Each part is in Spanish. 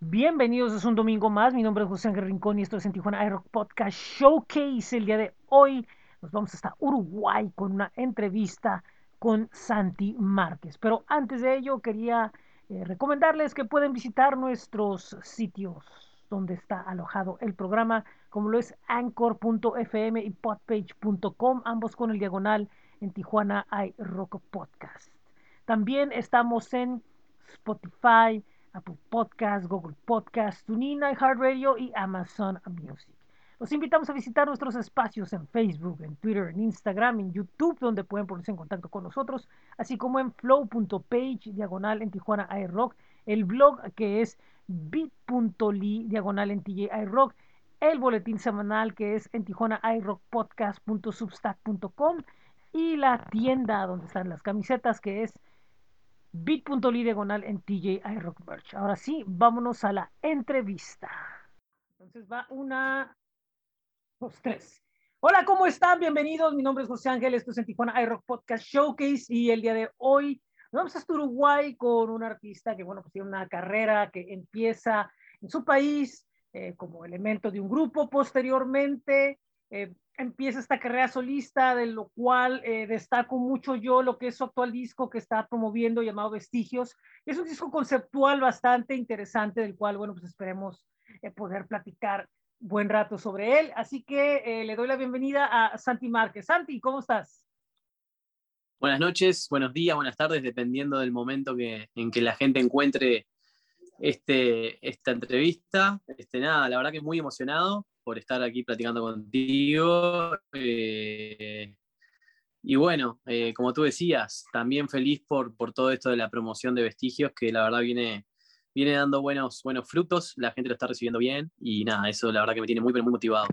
Bienvenidos, es un domingo más. Mi nombre es José Ángel Rincón y esto es en Tijuana iRock Podcast Showcase. El día de hoy nos vamos hasta Uruguay con una entrevista con Santi Márquez. Pero antes de ello, quería eh, recomendarles que pueden visitar nuestros sitios donde está alojado el programa, como lo es anchor.fm y podpage.com, ambos con el diagonal en Tijuana iRock Podcast. También estamos en Spotify, Apple Podcast, Google Podcast, TuneIn, iHeartRadio y Amazon Music. Los invitamos a visitar nuestros espacios en Facebook, en Twitter, en Instagram, en YouTube, donde pueden ponerse en contacto con nosotros, así como en flow.page, diagonal en Tijuana iRock, el blog que es bit.ly, diagonal en TJ iRock, el boletín semanal que es en Tijuana iRockPodcast.substack.com y la tienda donde están las camisetas que es bit.ly diagonal en TJ iRock Merch. Ahora sí, vámonos a la entrevista. Entonces va una, dos, tres. Hola, ¿cómo están? Bienvenidos. Mi nombre es José Ángel, esto es en Tijuana iRock Podcast Showcase y el día de hoy vamos hasta Uruguay con un artista que, bueno, pues tiene una carrera que empieza en su país eh, como elemento de un grupo, posteriormente eh, empieza esta carrera solista, de lo cual eh, destaco mucho yo lo que es su actual disco que está promoviendo llamado Vestigios. Es un disco conceptual bastante interesante, del cual, bueno, pues esperemos eh, poder platicar buen rato sobre él. Así que eh, le doy la bienvenida a Santi Márquez. Santi, ¿cómo estás? Buenas noches, buenos días, buenas tardes, dependiendo del momento que, en que la gente encuentre este, esta entrevista. Este, nada, la verdad que muy emocionado por estar aquí platicando contigo. Eh, y bueno, eh, como tú decías, también feliz por, por todo esto de la promoción de vestigios, que la verdad viene, viene dando buenos, buenos frutos, la gente lo está recibiendo bien y nada, eso la verdad que me tiene muy, muy motivado.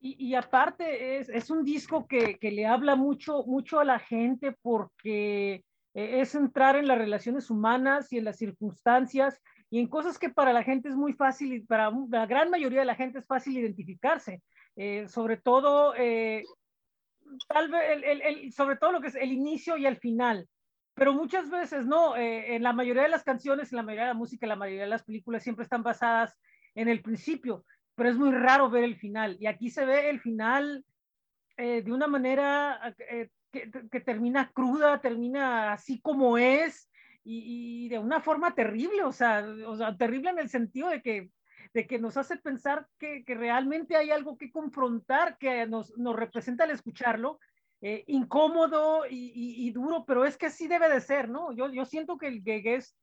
Y, y aparte es, es, un disco que, que, le habla mucho, mucho a la gente porque eh, es entrar en las relaciones humanas y en las circunstancias y en cosas que para la gente es muy fácil, y para la gran mayoría de la gente es fácil identificarse, eh, sobre todo, eh, tal vez, el, el, el, sobre todo lo que es el inicio y el final, pero muchas veces no, eh, en la mayoría de las canciones, en la mayoría de la música, en la mayoría de las películas siempre están basadas en el principio, pero es muy raro ver el final, y aquí se ve el final eh, de una manera eh, que, que termina cruda, termina así como es, y, y, de una forma terrible, o sea, o sea, terrible en el sentido de que, de que nos hace pensar que, que realmente hay algo que confrontar, que nos, nos representa al escucharlo, eh, incómodo y, y, y, duro, pero es que así debe de ser, ¿no? Yo, yo siento que el que es,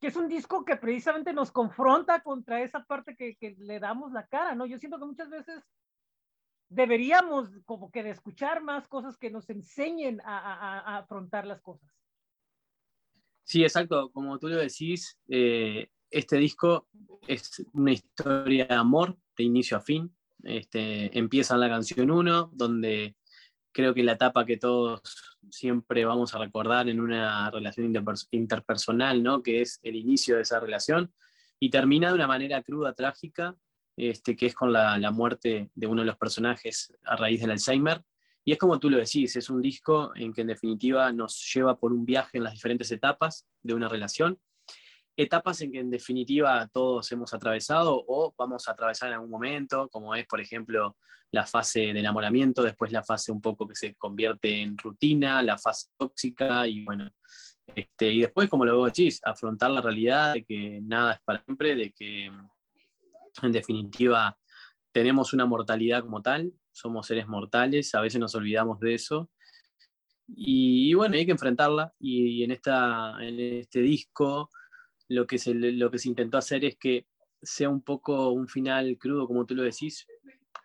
que es un disco que precisamente nos confronta contra esa parte que, que le damos la cara, ¿no? Yo siento que muchas veces deberíamos como que de escuchar más cosas que nos enseñen a, a, a afrontar las cosas. Sí, exacto. Como tú lo decís, eh, este disco es una historia de amor de inicio a fin. Este, empieza en la canción 1, donde creo que la etapa que todos siempre vamos a recordar en una relación interpersonal, ¿no? que es el inicio de esa relación, y termina de una manera cruda, trágica, este, que es con la, la muerte de uno de los personajes a raíz del Alzheimer. Y es como tú lo decís, es un disco en que en definitiva nos lleva por un viaje en las diferentes etapas de una relación, etapas en que en definitiva todos hemos atravesado o vamos a atravesar en algún momento, como es por ejemplo la fase de enamoramiento, después la fase un poco que se convierte en rutina, la fase tóxica y bueno, este, y después como lo decís, afrontar la realidad de que nada es para siempre, de que en definitiva tenemos una mortalidad como tal, somos seres mortales, a veces nos olvidamos de eso. Y, y bueno, hay que enfrentarla. Y, y, en, esta, en este disco lo que, se, lo que se intentó hacer es que sea un poco un final crudo, como tú lo decís,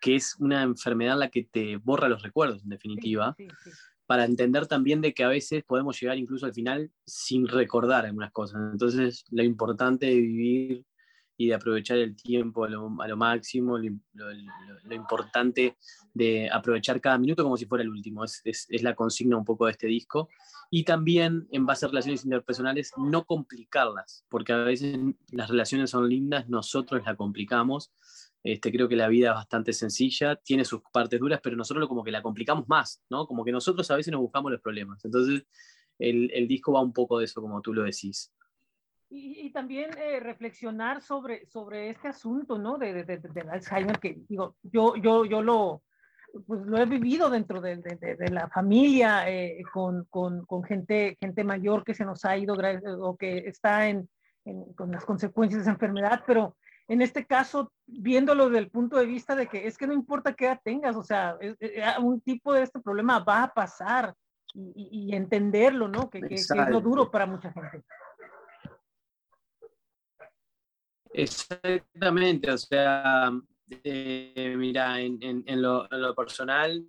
que es una enfermedad la que te borra los recuerdos, en definitiva, sí, sí, sí. para entender también de que a veces podemos llegar incluso al final sin recordar algunas cosas. Entonces, lo importante de vivir y de aprovechar el tiempo a lo, máximo, lo, importante de aprovechar cada minuto como si fuera el último, es, la consigna un poco de este disco. Y también en base a relaciones interpersonales, no complicarlas, porque a veces las relaciones son lindas, nosotros las complicamos. Este, creo que la vida es bastante sencilla, tiene sus partes duras, pero nosotros como que la complicamos más, ¿no? Como que nosotros a veces nos buscamos los problemas. Entonces, el, el disco va un poco de eso, como tú lo decís. Y, también eh, reflexionar sobre, sobre este asunto, ¿no? De, de, de, Alzheimer, que digo, yo, yo, yo lo, pues lo he vivido dentro de, de la familia, eh, con, con, con, gente, gente mayor que se nos ha ido o que está en, en, con las consecuencias de esa enfermedad, pero en este caso, viéndolo desde el punto de vista de que es que no importa qué edad tengas, o sea, un tipo de este problema va a pasar y, y entenderlo, ¿no? Que, que, es lo duro para mucha gente. Exactamente, o sea, eh, mira, en, lo, personal,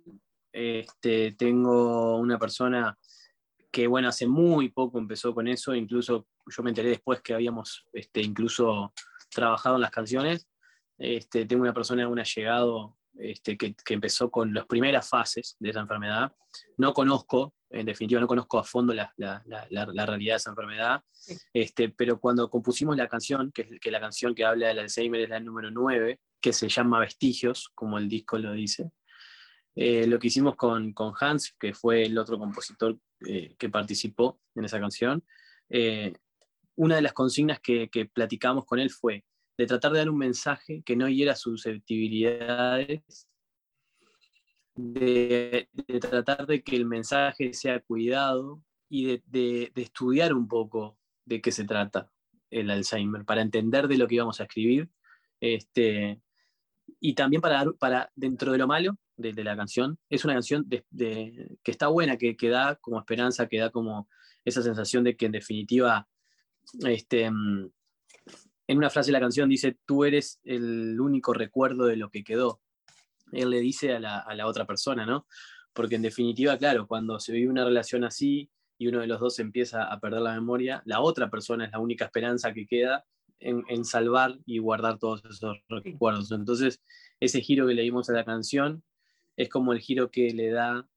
este, tengo una persona que, bueno, hace muy poco empezó con eso, incluso yo me enteré después que habíamos este, incluso trabajado en las canciones. Este, tengo una persona, un allegado este, que, que, empezó con las primeras fases de esa enfermedad. No conozco, en definitiva, no conozco a fondo la, la, la, realidad de esa enfermedad, este, pero cuando compusimos la canción, que es que la canción que habla del Alzheimer es la número 9, que se llama Vestigios, como el disco lo dice, eh, lo que hicimos con, con, Hans, que fue el otro compositor eh, que participó en esa canción, eh, una de las consignas que, que platicamos con él fue de tratar de dar un mensaje que no hiera susceptibilidades, de, tratar de que el mensaje sea cuidado y de, estudiar un poco de qué se trata el Alzheimer, para entender de lo que íbamos a escribir, este, y también para, para dentro de lo malo de, la canción, es una canción que está buena, que, que, da como esperanza, que da como esa sensación de que en definitiva este, mm, en una frase de la canción dice, tú eres el único recuerdo de lo que quedó. Él le dice a la, otra persona, ¿no? Porque en definitiva, claro, cuando se vive una relación así y uno de los dos empieza a perder la memoria, la otra persona es la única esperanza que queda en, salvar y guardar todos esos recuerdos. Entonces, ese giro que le dimos a la canción es como el giro que le da,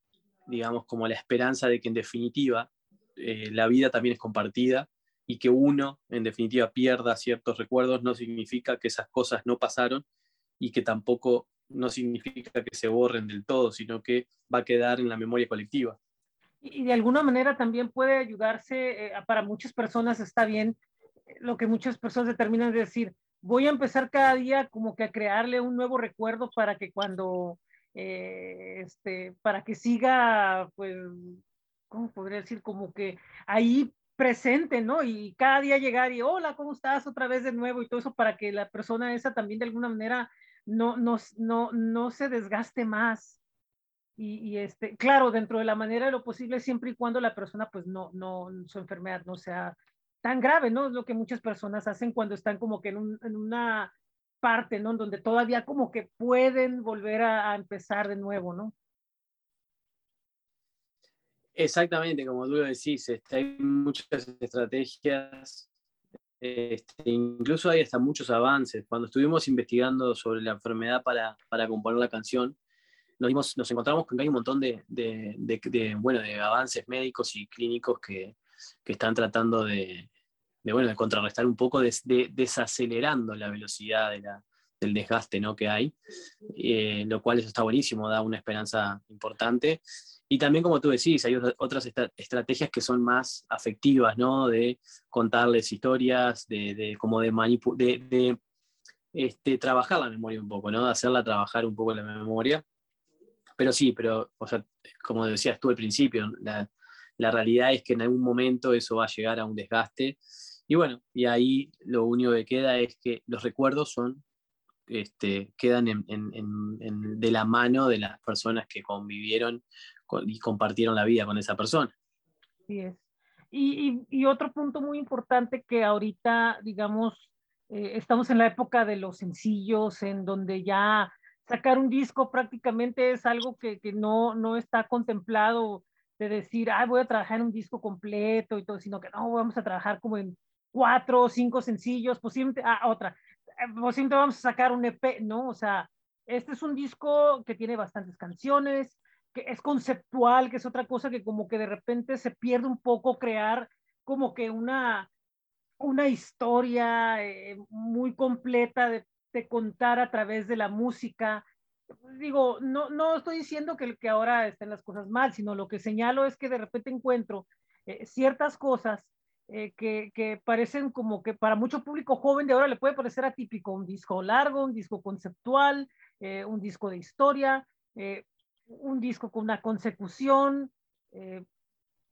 digamos, como la esperanza de que en definitiva eh, la vida también es compartida y que uno, en definitiva, pierda ciertos recuerdos no significa que esas cosas no pasaron y que tampoco no significa que se borren del todo, sino que va a quedar en la memoria colectiva. Y de alguna manera también puede ayudarse, eh, para muchas personas está bien, eh, lo que muchas personas determinan de decir, voy a empezar cada día como que a crearle un nuevo recuerdo para que cuando, eh, este, para que siga, pues, ¿cómo podría decir? Como que ahí presente, ¿no? Y cada día llegar y, hola, ¿cómo estás? Otra vez de nuevo y todo eso para que la persona esa también de alguna manera no, no, no, no se desgaste más. Y, y, este, claro, dentro de la manera de lo posible, siempre y cuando la persona, pues no, no, su enfermedad no sea tan grave, ¿no? Es lo que muchas personas hacen cuando están como que en, un, en una parte, ¿no? Donde todavía como que pueden volver a, a empezar de nuevo, ¿no? Exactamente, como tú lo decís, este, hay muchas estrategias, este, incluso hay hasta muchos avances. Cuando estuvimos investigando sobre la enfermedad para, para componer la canción, nos, nos encontramos con que hay un montón de, de, de, bueno, de avances médicos y clínicos que, que están tratando de, bueno, de contrarrestar un poco, desacelerando la velocidad la, del desgaste ¿no? que hay, eh, lo cual eso está buenísimo, da una esperanza importante. Y también, como tú decís, hay otras estrategias que son más afectivas, ¿no? De contarles historias, de, de como de, de, este, trabajar la memoria un poco, ¿no? De hacerla trabajar un poco la memoria. Pero sí, pero, o sea, como decías tú al principio, la, la realidad es que en algún momento eso va a llegar a un desgaste. Y bueno, y ahí lo único que queda es que los recuerdos son este, quedan en, de la mano de las personas que convivieron y compartieron la vida con esa persona. Sí es. Y, otro punto muy importante que ahorita, digamos, eh, estamos en la época de los sencillos, en donde ya sacar un disco prácticamente es algo que, que no, no está contemplado de decir, ah, voy a trabajar en un disco completo y todo, sino que no, vamos a trabajar como en cuatro o cinco sencillos, posiblemente, ah, otra, eh, posiblemente vamos a sacar un EP, ¿no? O sea, este es un disco que tiene bastantes canciones, que es conceptual, que es otra cosa que como que de repente se pierde un poco crear como que una, una historia eh, muy completa de, de, contar a través de la música. Digo, no, no estoy diciendo que, que ahora estén las cosas mal, sino lo que señalo es que de repente encuentro eh, ciertas cosas eh, que, parecen como que para mucho público joven de ahora le puede parecer atípico, un disco largo, un disco conceptual, eh, un disco de historia, eh, un disco con una consecución.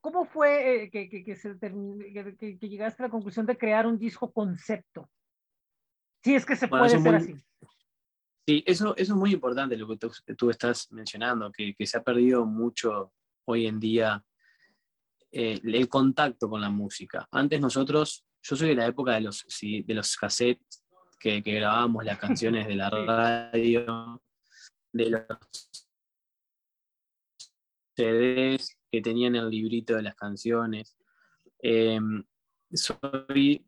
¿Cómo fue que, que, que, llegaste a la conclusión de crear un disco concepto? Si es que se puede hacer así. Sí, eso, eso, es muy importante lo que tú, tú estás mencionando, que, se ha perdido mucho hoy en día eh, el contacto con la música. Antes nosotros, yo soy de la época de los, de los cassettes que, grabábamos las canciones de la radio, de los CDs que tenían el librito de las canciones. Em, soy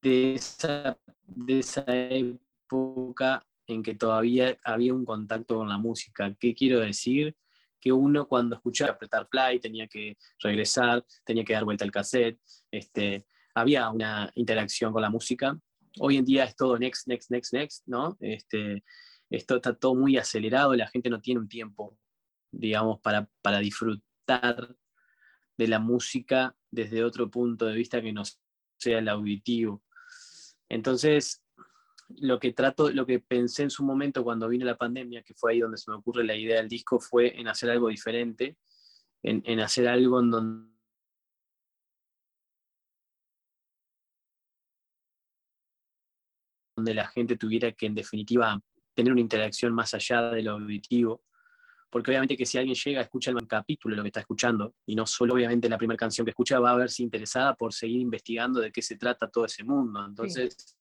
de esa, de esa época en que todavía había un contacto con la música. ¿Qué quiero decir? Que uno cuando escuchaba apretar play tenía que regresar, tenía que dar vuelta al cassette, este, había una interacción con la música. Hoy en día es todo next, next, next, next, ¿no? Este, esto está todo muy acelerado, la gente no tiene un tiempo, digamos, para, para disfrutar de la música desde otro punto de vista que no sea el auditivo. Entonces, lo que trato, lo que pensé en su momento cuando vino la pandemia, que fue ahí donde se me ocurre la idea del disco, fue en hacer algo diferente, en, hacer algo en donde donde la gente tuviera que, en definitiva, tener una interacción más allá de lo auditivo, porque obviamente que si alguien llega, escucha el capítulo lo que está escuchando, y no solo obviamente la primera canción que escucha, va a verse interesada por seguir investigando de qué se trata todo ese mundo. Entonces,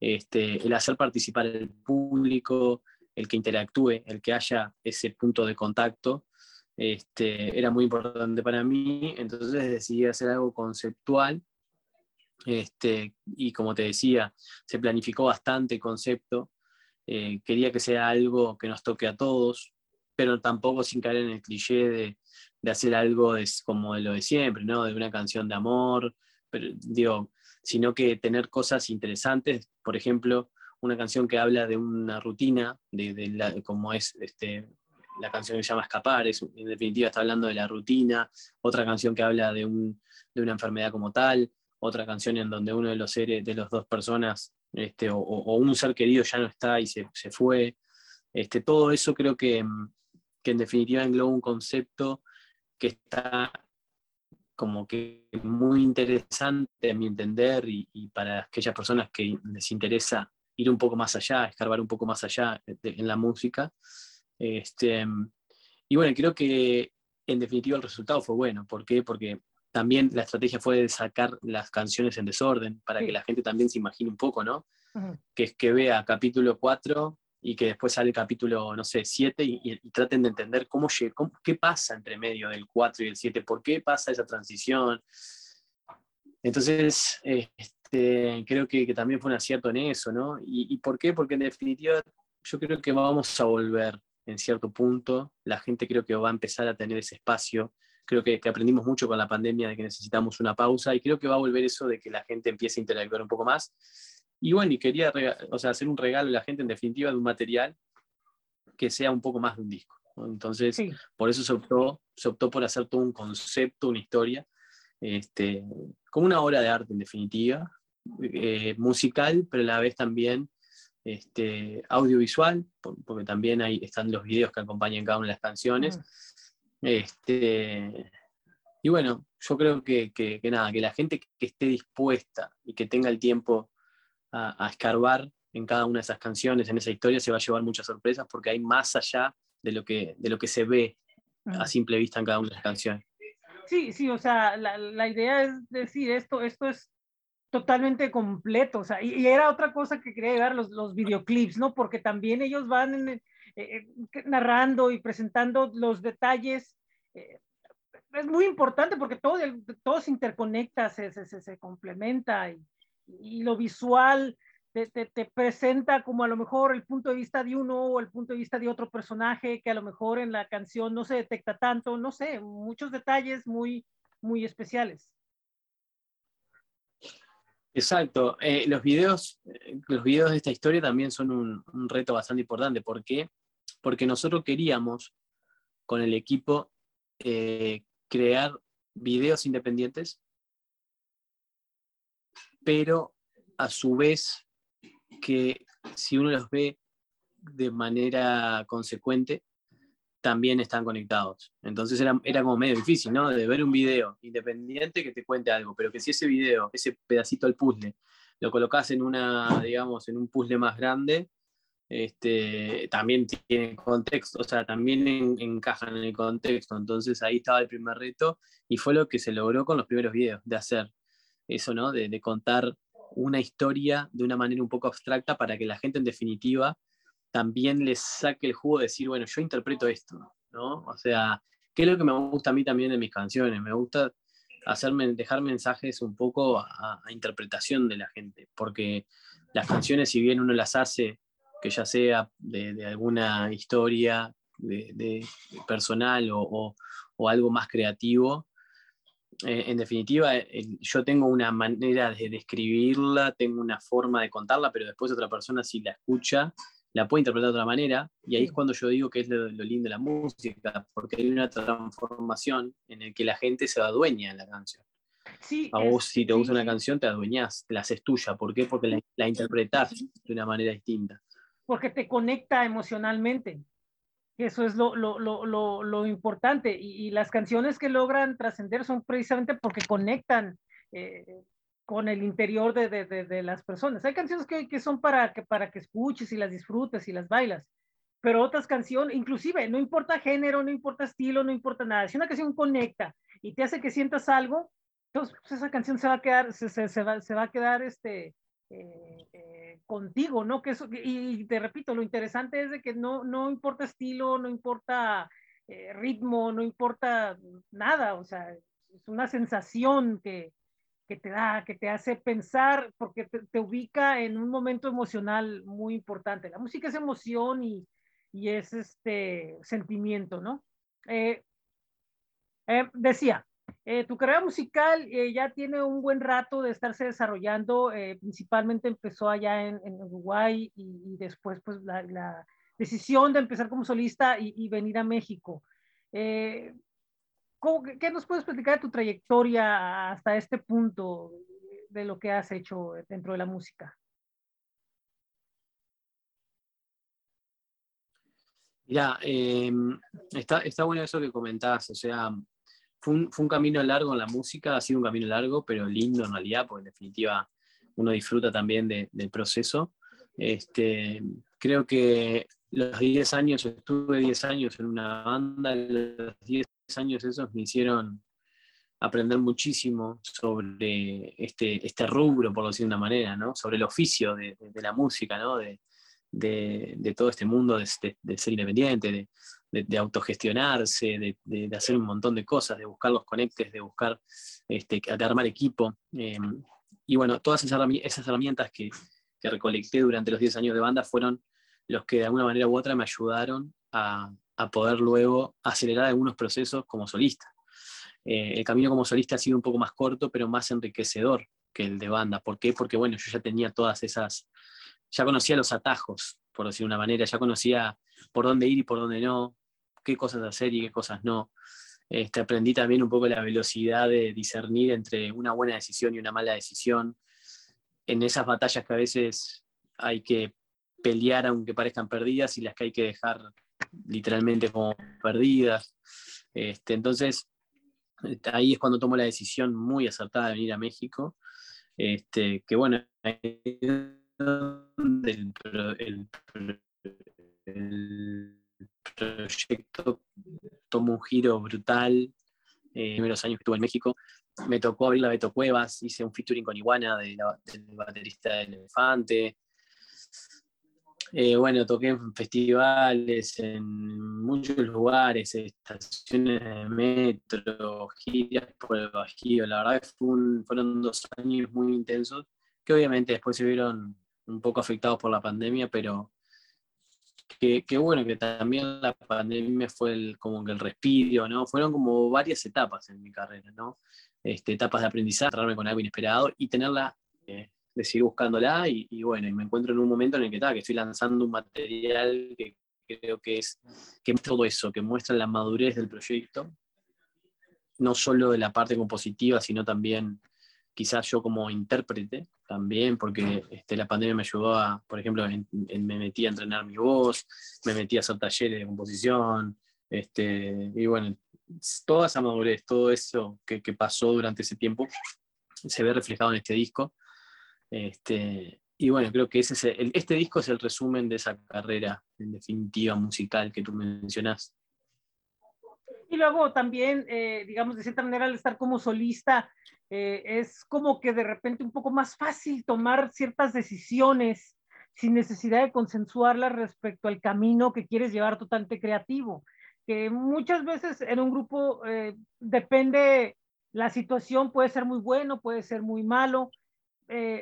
este, el hacer participar al público, el que interactúe, el que haya ese punto de contacto, este, era muy importante para mí, entonces decidí hacer algo conceptual. Este, y como te decía, se planificó bastante el concepto. Eh, quería que sea algo que nos toque a todos, pero tampoco sin caer en el cliché de, de hacer algo como de lo de siempre, ¿no? De una canción de amor, pero digo, sino que tener cosas interesantes, por ejemplo, una canción que habla de una rutina, de, como es este, la canción que se llama Escapar, es, en definitiva está hablando de la rutina, otra canción que habla de, una enfermedad como tal, otra canción en donde uno de los seres, de las dos personas, este, o, un ser querido ya no está y se, fue. Este, todo eso creo que en definitiva engloba un concepto que está como que muy interesante a mi entender y, para aquellas personas que les interesa ir un poco más allá, escarbar un poco más allá en la música. Este, y bueno, creo que en definitiva el resultado fue bueno. ¿Por qué? Porque también la estrategia fue de sacar las canciones en desorden para que la gente también se imagine un poco, ¿no? Que es que vea capítulo 4 y que después sale el capítulo, no sé, 7 y, traten de entender cómo, cómo, qué pasa entre medio del 4 y el 7, por qué pasa esa transición. Entonces, este, creo que, también fue un acierto en eso, ¿no? Y, ¿Y por qué? Porque en definitiva yo creo que vamos a volver en cierto punto, la gente creo que va a empezar a tener ese espacio. Creo que, aprendimos mucho con la pandemia de que necesitamos una pausa y creo que va a volver eso de que la gente empiece a interactuar un poco más y bueno, y quería o sea, hacer un regalo a la gente en definitiva de un material que sea un poco más de un disco. Entonces, por eso se optó, se optó por hacer todo un concepto, una historia, este, como una obra de arte en definitiva, eh, musical, pero a la vez también este, audiovisual, porque también ahí están los videos que acompañan cada una de las canciones. Este, y bueno, yo creo que, que, nada, que la gente que esté dispuesta y que tenga el tiempo a, escarbar en cada una de esas canciones, en esa historia, se va a llevar muchas sorpresas porque hay más allá de lo que, de lo que se ve a simple vista en cada una de las canciones. Sí, sí, o sea, la, la idea es decir, esto, esto es totalmente completo, o sea, y, era otra cosa que quería llegar, los, los videoclips, ¿no? Porque también ellos van eh, eh, narrando y presentando los detalles. Eh, es muy importante porque todo, todo se interconecta, se, se, se complementa y, y lo visual te, te, presenta como a lo mejor el punto de vista de uno o el punto de vista de otro personaje que a lo mejor en la canción no se detecta tanto, no sé, muchos detalles muy, muy especiales. Exacto. Eh, los, videos, los videos de esta historia también son un, un, reto bastante importante. ¿Por qué? Porque nosotros queríamos con el equipo eh, crear videos independientes pero a su vez que si uno los ve de manera consecuente, también están conectados. Entonces era, era, como medio difícil, ¿no? De ver un video independiente que te cuente algo, pero que si ese video, ese pedacito del puzzle, lo colocas en una, digamos, en un puzzle más grande, este, también tiene contexto, o sea, también encajan en el contexto. Entonces ahí estaba el primer reto y fue lo que se logró con los primeros videos, de hacer eso, ¿no? De, de contar una historia de una manera un poco abstracta para que la gente en definitiva también les saque el jugo de decir, bueno, yo interpreto esto, ¿no? O sea, ¿qué es lo que me gusta a mí también de mis canciones? Me gusta hacerme, dejar mensajes un poco a, interpretación de la gente, porque las canciones, si bien uno las hace, que ya sea de, alguna historia de, personal o, algo más creativo, eh, en definitiva, yo tengo una manera de describirla, tengo una forma de contarla, pero después otra persona si la escucha la puede interpretar de otra manera, y ahí es cuando yo digo que es lo, lindo de la música, porque hay una transformación en el que la gente se adueña en la canción. Sí, a vos, si te gusta una canción, te adueñas, te la haces tuya. ¿Por qué? Porque la, la interpretás de una manera distinta. Porque te conecta emocionalmente. Eso es lo, lo, lo, lo importante. Y, y, las canciones que logran trascender son precisamente porque conectan eh, con el interior de, de, de, las personas. Hay canciones que, que, son para que, para que escuches y las disfrutes y las bailas, pero otras canciones, inclusive, no importa género, no importa estilo, no importa nada. Si una canción conecta y te hace que sientas algo, entonces pues, esa canción se va a quedar, se, se, se, va, se va, a quedar este, eh, eh, contigo, ¿no? Que eso, y te repito, lo interesante es de que no, no importa estilo, no importa eh, ritmo, no importa nada, o sea, es una sensación que, que te da, que te hace pensar, porque te, ubica en un momento emocional muy importante. La música es emoción y, y es este sentimiento, ¿no? Decía, eh, tu carrera musical ya tiene un buen rato de estarse desarrollando, principalmente empezó allá en, Uruguay y, después pues la, decisión de empezar como solista y, venir a México. ¿Qué nos puedes platicar de tu trayectoria hasta este punto de lo que has hecho dentro de la música? Mira, em, está, está bueno eso que comentás, o sea, fue un, camino largo en la música, ha sido un camino largo, pero lindo en realidad, porque en definitiva uno disfruta también del proceso. Este, creo que los 10 años, estuve 10 años en una banda, los 10 años esos me hicieron aprender muchísimo sobre este, este rubro, por decir de una manera, ¿no? sobre el oficio de, la música, ¿no? de, de, todo este mundo de, ser independiente, de, autogestionarse, de, hacer un montón de cosas, de buscar los conectes, de buscar este, armar equipo. Eh, y bueno, todas esas herramientas que, recolecté durante los 10 años de banda fueron los que de alguna manera u otra me ayudaron a, a poder luego acelerar algunos procesos como solista. Eh, el camino como solista ha sido un poco más corto, pero más enriquecedor que el de banda. ¿Por qué? Porque bueno, yo ya tenía todas esas, ya conocía los atajos, por decir una manera, ya conocía por dónde ir y por dónde no, qué cosas hacer y qué cosas no. Este, aprendí también un poco la velocidad de discernir entre una buena decisión y una mala decisión. En esas batallas que a veces hay que pelear aunque parezcan perdidas y las que hay que dejar literalmente como perdidas. Este, entonces, ahí es cuando tomo la decisión muy acertada de venir a México. Este, que bueno, el, proyecto tomó un giro brutal. Eh, los primeros años que estuve en México, me tocó abrir la Beto Cuevas, hice un featuring con Iguana del baterista del Elefante, eh, bueno, toqué en festivales, en muchos lugares, estaciones de metro, giras por el Bajío. La verdad que fueron dos años muy intensos, que obviamente después se vieron un poco afectados por la pandemia, pero que, bueno, que también la pandemia fue como que el respiro, ¿no? Fueron como varias etapas en mi carrera, ¿no? Este, etapas de aprendizaje, cerrarme con algo inesperado y tenerla eh, de seguir buscándola y, bueno, y me encuentro en un momento en el que, está, que estoy lanzando un material que creo que es que todo eso, que muestra la madurez del proyecto, no solo de la parte compositiva, sino también quizás yo como intérprete también, porque este, la pandemia me ayudó a, por ejemplo, me metí a entrenar mi voz, me metí a hacer talleres de composición, este, y bueno, toda esa madurez, todo eso que, pasó durante ese tiempo se ve reflejado en este disco. Este, y bueno, creo que ese es este disco es el resumen de esa carrera, en definitiva, musical que tú mencionás. Y luego también, eh, digamos, de cierta manera, al estar como solista, eh, es como que de repente un poco más fácil tomar ciertas decisiones sin necesidad de consensuarlas respecto al camino que quieres llevar totalmente creativo. Que muchas veces en un grupo eh, depende, la situación puede ser muy bueno, puede ser muy malo,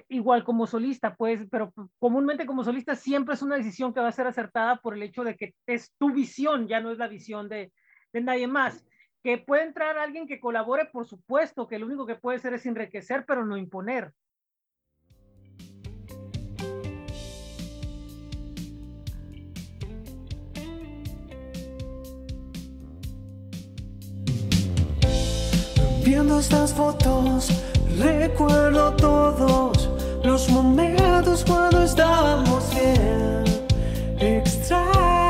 igual como solista, pues, pero comúnmente como solista siempre es una decisión que va a ser acertada por el hecho de que es tu visión, ya no es la visión de, de nadie más. Que puede entrar alguien que colabore, por supuesto, que lo único que puede hacer es enriquecer, pero no imponer. Viendo estas fotos, recuerdo todos los momentos cuando estábamos bien. Extraño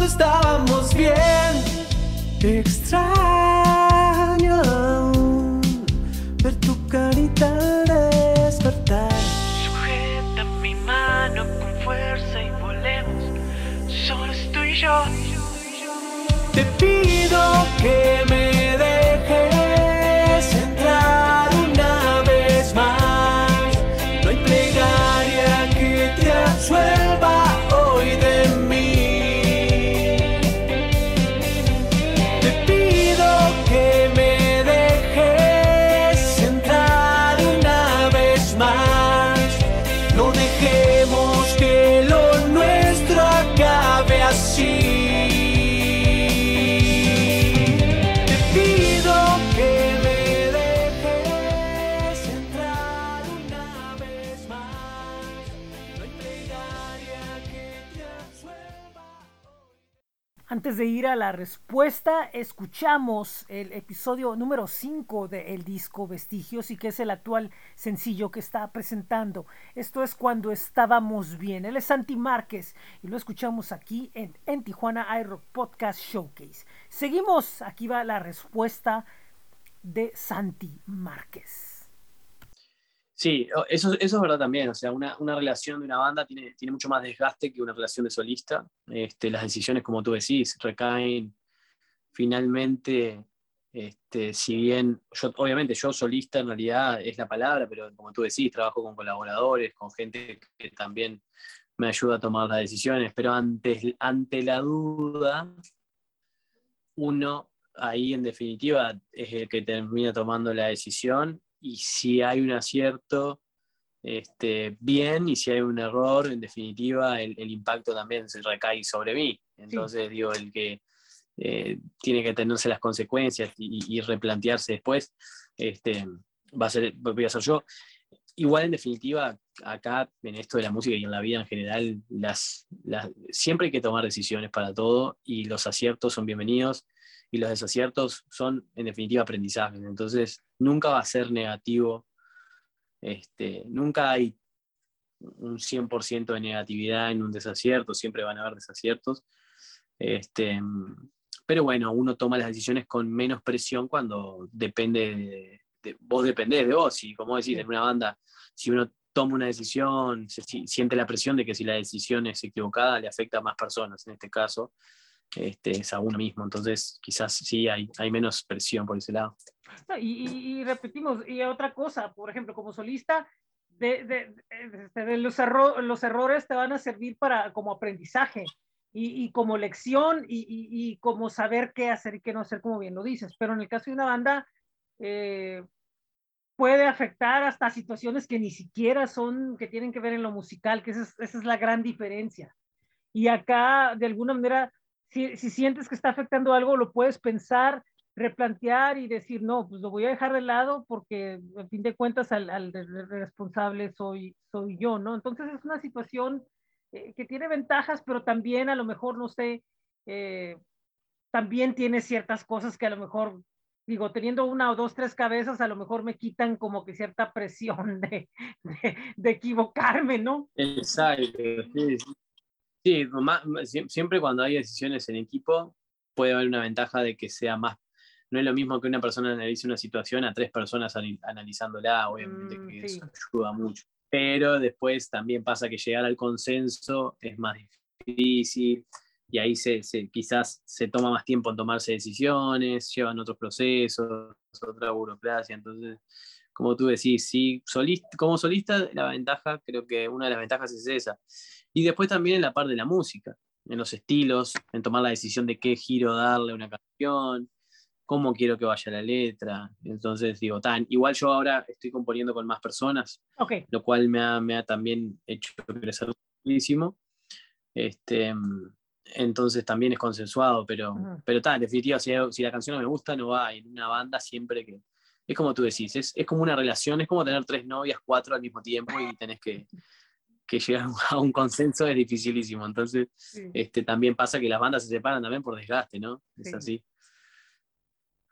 cuando estábamos bien. Extraño ver tu carita al despertar. Sujeta mi mano con fuerza y volemos. Solo estoy yo. Te pido que me De ir a la respuesta, escuchamos el episodio número 5 del disco Vestigios y que es el actual sencillo que está presentando. Esto es cuando estábamos bien. Él es Santi Márquez y lo escuchamos aquí en, en Tijuana iRock Podcast Showcase. Seguimos, aquí va la respuesta de Santi Márquez. Sí, eso, es verdad también. O sea, una, relación de una banda tiene, tiene mucho más desgaste que una relación de solista. Este, las decisiones, como tú decís, recaen finalmente, este, si bien, yo, obviamente yo solista en realidad es la palabra, pero como tú decís, trabajo con colaboradores, con gente que también me ayuda a tomar las decisiones, pero ante, ante la duda, uno ahí en definitiva es el que termina tomando la decisión y si hay un acierto, este, bien, y si hay un error, en definitiva, el, impacto también se recae sobre mí. Entonces, digo, el que eh, tiene que tenerse las consecuencias y, replantearse después, este, va a ser, voy a ser yo. Igual, en definitiva, acá, en esto de la música y en la vida en general, las, las, siempre hay que tomar decisiones para todo y los aciertos son bienvenidos y los desaciertos son, en definitiva, aprendizajes. Entonces, nunca va a ser negativo Este, nunca hay un 100% de negatividad en un desacierto, siempre van a haber desaciertos. Este, pero bueno, uno toma las decisiones con menos presión cuando depende de, vos dependés de vos. Y como decís, en una banda, si uno toma una decisión, se, siente la presión de que si la decisión es equivocada le afecta a más personas. En este caso, este, es a uno mismo. Entonces, quizás sí hay, hay menos presión por ese lado. y, repetimos, y otra cosa, por ejemplo, como solista, de, de, de, los, los errores te van a servir para, como aprendizaje y, y como lección y, y, como saber qué hacer y qué no hacer, como bien lo dices. Pero en el caso de una banda, eh, puede afectar hasta situaciones que ni siquiera son, que tienen que ver en lo musical, que esa es, esa es la gran diferencia. Y acá, de alguna manera, si, si, sientes que está afectando algo, lo puedes pensar, replantear y decir, no, pues lo voy a dejar de lado porque, a fin de cuentas, al, al responsable soy, soy yo, ¿no? Entonces es una situación eh, que tiene ventajas, pero también a lo mejor, no sé, eh, también tiene ciertas cosas que a lo mejor, digo, teniendo una o dos, tres cabezas, a lo mejor me quitan como que cierta presión de, de, de equivocarme, ¿no? Exacto, sí, sí. sí, siempre cuando hay decisiones en equipo puede haber una ventaja de que sea más no es lo mismo que una persona analice una situación a tres personas analizándola, obviamente mm, que eso ayuda mucho. Pero después también pasa que llegar al consenso es más difícil y ahí se, quizás se toma más tiempo en tomarse decisiones, llevan otros procesos, otra burocracia. Entonces, como tú decís, sí, solista, como solista, la ventaja, creo que una de las ventajas es esa. Y después también en la parte de la música, en los estilos, en tomar la decisión de qué giro darle a una canción, cómo quiero que vaya la letra. Entonces digo, tan, igual yo ahora estoy componiendo con más personas, lo cual me ha, me ha, también hecho crecer muchísimo. Este, entonces también es consensuado, pero, pero tal, en definitiva, si, si, la canción no me gusta, no va. En una banda siempre que... Es como tú decís, es, es como una relación, es como tener tres novias, cuatro al mismo tiempo y tenés que, que llegar a un consenso es dificilísimo. Entonces, este, también pasa que las bandas se separan también por desgaste, ¿no? Es así.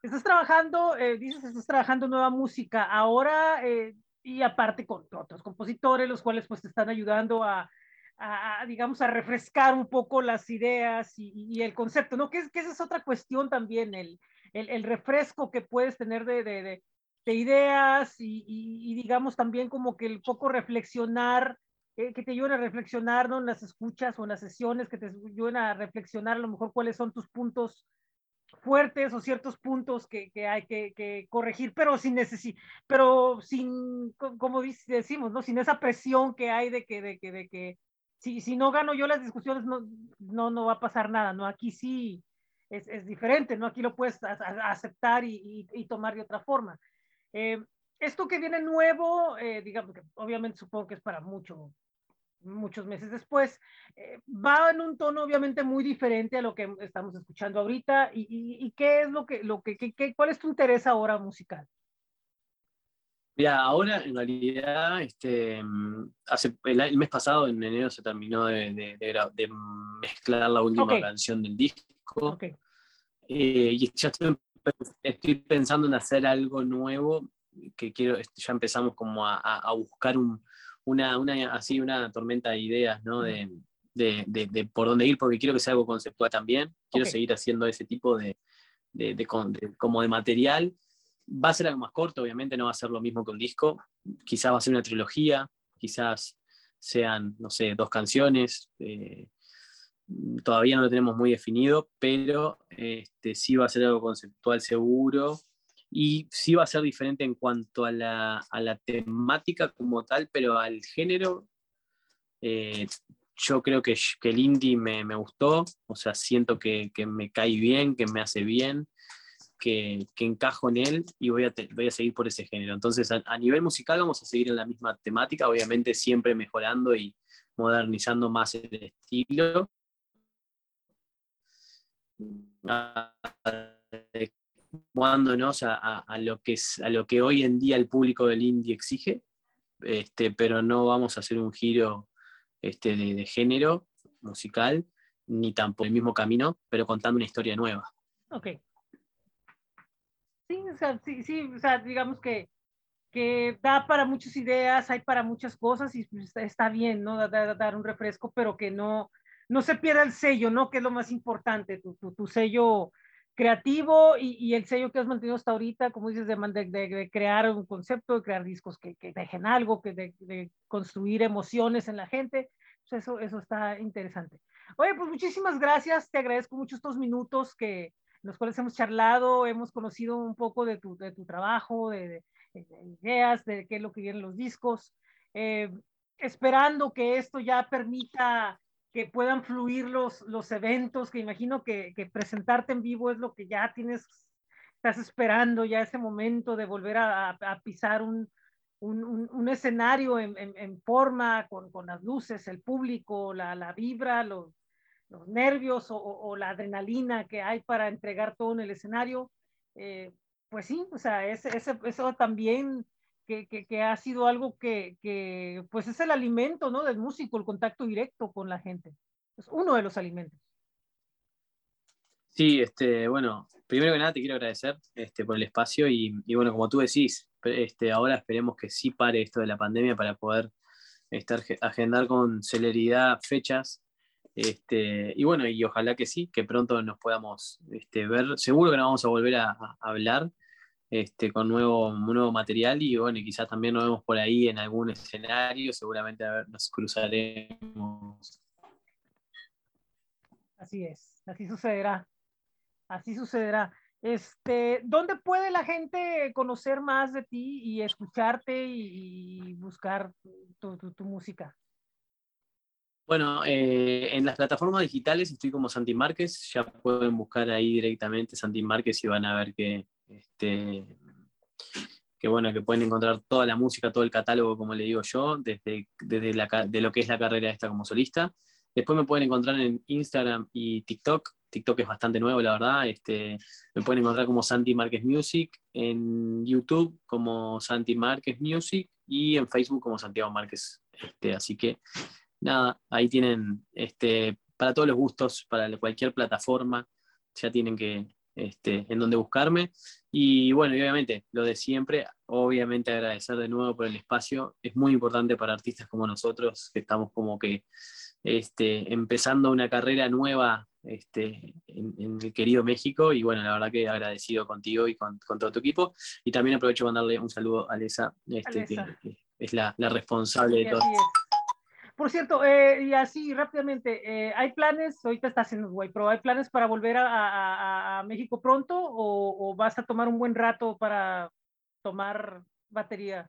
Estás trabajando, eh, dices, estás trabajando nueva música ahora eh, y aparte con otros compositores, los cuales pues te están ayudando a, a, digamos, a refrescar un poco las ideas y, el concepto, ¿no? Que, es, que esa es otra cuestión también, el, el, refresco que puedes tener de, de, de, de ideas y, digamos, también como que el poco reflexionar, eh, que te ayuden a reflexionar, ¿no? En las escuchas o en las sesiones, que te ayuden a reflexionar a lo mejor cuáles son tus puntos fuertes o ciertos puntos que, que hay que, corregir, pero sin pero sin, como decimos, ¿no? Sin esa presión que hay de que, de que si, si no gano yo las discusiones, no, no, no va a pasar nada, ¿no? Aquí sí es, es diferente, ¿no? Aquí lo puedes a, a aceptar y, y, y, tomar de otra forma. Eh, esto que viene nuevo, eh, digamos que obviamente supongo que es para mucho, muchos meses después, eh, va en un tono obviamente muy diferente a lo que estamos escuchando ahorita. ¿Y, y, y qué es lo que, lo que, que, cuál es tu interés ahora musical? Mira, ahora en realidad, este, hace, el, el, mes pasado, en enero, se terminó de, de, de, de mezclar la última okay. canción del disco. Okay. Eh, y ya estoy, estoy, pensando en hacer algo nuevo, que quiero, ya empezamos como a, a buscar un, una, una, así una tormenta de ideas, ¿no? De, de, de, de, por dónde ir, porque quiero que sea algo conceptual también. Quiero okay. seguir haciendo ese tipo de, como de material. Va a ser algo más corto, obviamente, no va a ser lo mismo que un disco. Quizás va a ser una trilogía, quizás sean, no sé, dos canciones. Eh, todavía no lo tenemos muy definido, pero este, sí va a ser algo conceptual seguro y sí va a ser diferente en cuanto a la, a la temática como tal, pero al género, eh, yo creo que, que, el indie me, me, gustó, o sea, siento que, que, me cae bien, que me hace bien, que, encajo en él y voy a, seguir por ese género. Entonces, a, nivel musical vamos a seguir en la misma temática, obviamente siempre mejorando y modernizando más el estilo. Jugándonos a, a lo que hoy en día el público del indie exige, este, pero no vamos a hacer un giro este, de, de género musical, ni tampoco el mismo camino, pero contando una historia nueva. Ok. Sí, o sea, sí, sí, o sea, digamos que, que da para muchas ideas, hay para muchas cosas y pues, está bien, ¿no? Dar, dar un refresco, pero que no, no se pierda el sello, ¿no? Que es lo más importante, tu, tu, tu sello creativo y, y, el sello que has mantenido hasta ahorita, como dices, de, de, de crear un concepto, de crear discos que, que dejen algo, que de, de, construir emociones en la gente, pues eso, eso está interesante. Oye, pues muchísimas gracias, te agradezco mucho estos minutos que, los cuales hemos charlado, hemos conocido un poco de tu, de tu trabajo, de, ideas, de qué es lo que vienen los discos, eh, esperando que esto ya permita que puedan fluir los, los eventos, que imagino que, que, presentarte en vivo es lo que ya tienes, estás esperando ya ese momento de volver a, a pisar un, un, un, un, escenario en, en, en forma, con, con, las luces, el público, la, la vibra, los, los nervios o, o, la adrenalina que hay para entregar todo en el escenario. Eh, pues sí, o sea, ese, ese, eso también que, que, que, ha sido algo que, que, pues es el alimento, ¿no? Del músico, el contacto directo con la gente. Es uno de los alimentos. Sí, este, bueno, primero que nada te quiero agradecer este, por el espacio y, y, bueno, como tú decís, este, ahora esperemos que sí pare esto de la pandemia para poder estar, agendar con celeridad fechas. Este, y bueno, y ojalá que sí, que pronto nos podamos este, ver. Seguro que nos vamos a volver a, hablar este, con nuevo, nuevo material y bueno, y quizás también nos vemos por ahí en algún escenario, seguramente nos cruzaremos. Así es, así sucederá, así sucederá. Este, ¿dónde puede la gente conocer más de ti y escucharte y, buscar tu, tu música? Bueno, eh, en las plataformas digitales estoy como Santi Márquez, ya pueden buscar ahí directamente Santi Márquez y van a ver que, este, que bueno, que pueden encontrar toda la música, todo el catálogo, como le digo yo, desde, desde la, lo que es la carrera esta como solista. Después me pueden encontrar en Instagram y TikTok. TikTok es bastante nuevo, la verdad. Este, me pueden encontrar como Santi Márquez Music, en YouTube como Santi Márquez Music y en Facebook como Santiago Márquez. Este, así que nada, ahí tienen este, para todos los gustos, para cualquier plataforma, ya tienen que, este, en donde buscarme. Y bueno, y obviamente, lo de siempre, obviamente agradecer de nuevo por el espacio. Es muy importante para artistas como nosotros, que estamos como que este, empezando una carrera nueva este, en, en, el querido México. Y bueno, la verdad que agradecido contigo y con, con todo tu equipo. Y también aprovecho para darle un saludo a Alesa, este, que, es la, la responsable de todo. Por cierto, eh, y así rápidamente, eh, ¿hay planes, ahorita estás en Uruguay, pero ¿hay planes para volver a, a, a México pronto o, o, vas a tomar un buen rato para tomar batería?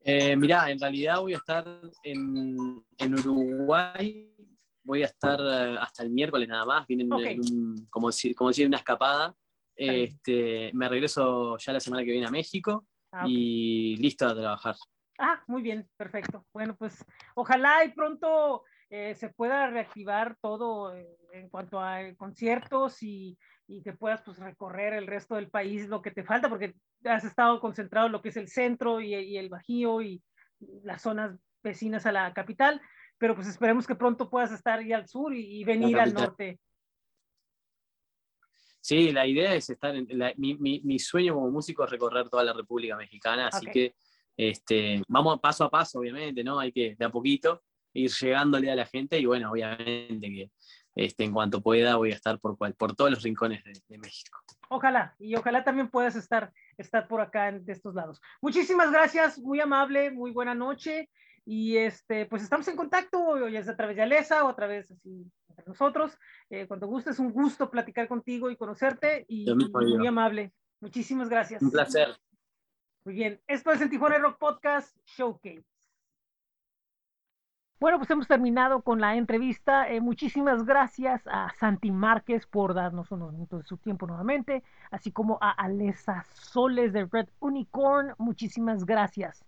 Eh, mirá, en realidad voy a estar en, en, Uruguay, voy a estar eh, hasta el miércoles nada más, vienen okay. un, como, decir, como decir una escapada. Este, me regreso ya la semana que viene a México ah, okay. y listo a trabajar. Ah, muy bien, perfecto. Bueno, pues ojalá y pronto eh, se pueda reactivar todo en cuanto a conciertos y, y, que puedas pues recorrer el resto del país lo que te falta, porque has estado concentrado en lo que es el centro y, y el Bajío y las zonas vecinas a la capital, pero pues esperemos que pronto puedas estar ahí al sur y, y venir al norte. Sí, la idea es estar en la, mi, mi, mi, sueño como músico es recorrer toda la República Mexicana, así okay. que este, vamos paso a paso, obviamente, ¿no? Hay que de a poquito ir llegándole a la gente y bueno, obviamente que este, en cuanto pueda voy a estar por, por todos los rincones de, de, México. Ojalá, y ojalá también puedas estar, estar por acá en, de estos lados. Muchísimas gracias, muy amable, muy buena noche y este, pues estamos en contacto, ya es a través de Alesa o a través así entre nosotros. Eh, cuando guste, es un gusto platicar contigo y conocerte y, y muy amable. Muchísimas gracias. Un placer. Muy bien, esto es el Tijuana Rock Podcast Showcase. Bueno, pues hemos terminado con la entrevista. Eh, muchísimas gracias a Santi Márquez por darnos unos minutos de su tiempo nuevamente, así como a Alesa Soles de Red Unicorn. Muchísimas gracias.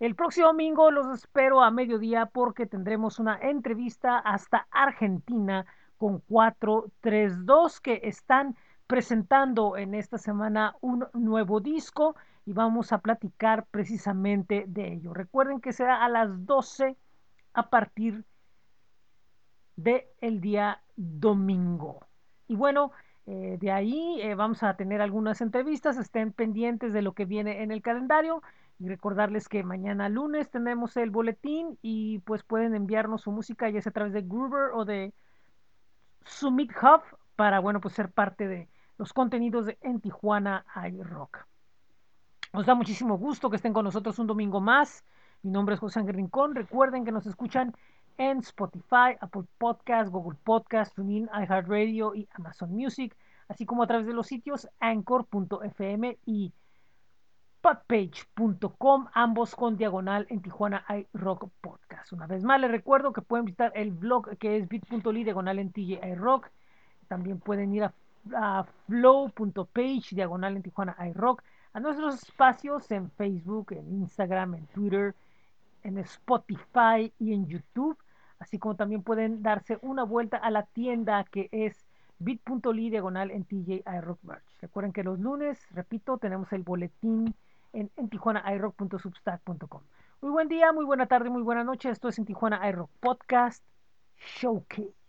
El próximo domingo los espero a mediodía porque tendremos una entrevista hasta Argentina con 432 que están presentando en esta semana un nuevo disco y vamos a platicar precisamente de ello. Recuerden que será a las 12 a partir del el día domingo. Y bueno, Eh, de ahí eh, vamos a tener algunas entrevistas, estén pendientes de lo que viene en el calendario y recordarles que mañana lunes tenemos el boletín y pues pueden enviarnos su música ya sea a través de Groover o de Summit Hub para, bueno, pues ser parte de los contenidos de En Tijuana iRock. Nos da muchísimo gusto que estén con nosotros un domingo más. Mi nombre es José Ángel Rincón. Recuerden que nos escuchan en Spotify, Apple Podcast, Google Podcast, TuneIn, iHeartRadio y Amazon Music, así como a través de los sitios anchor.fm y podpage.com, ambos con diagonal en Tijuana iRock Podcast. Una vez más les recuerdo que pueden visitar el blog que es bit.ly diagonal en TJ iRock. También pueden ir a, a flow.page diagonal en Tijuana iRock, a nuestros espacios en Facebook, en Instagram, en Twitter, en Spotify y en YouTube así como también pueden darse una vuelta a la tienda que es bit.ly diagonal en TJ iRock Merch. Recuerden que los lunes, repito, tenemos el boletín en, en tijuanairock.substack.com. Muy buen día, muy buena tarde, muy buena noche. Esto es en Tijuana iRock Podcast Showcase.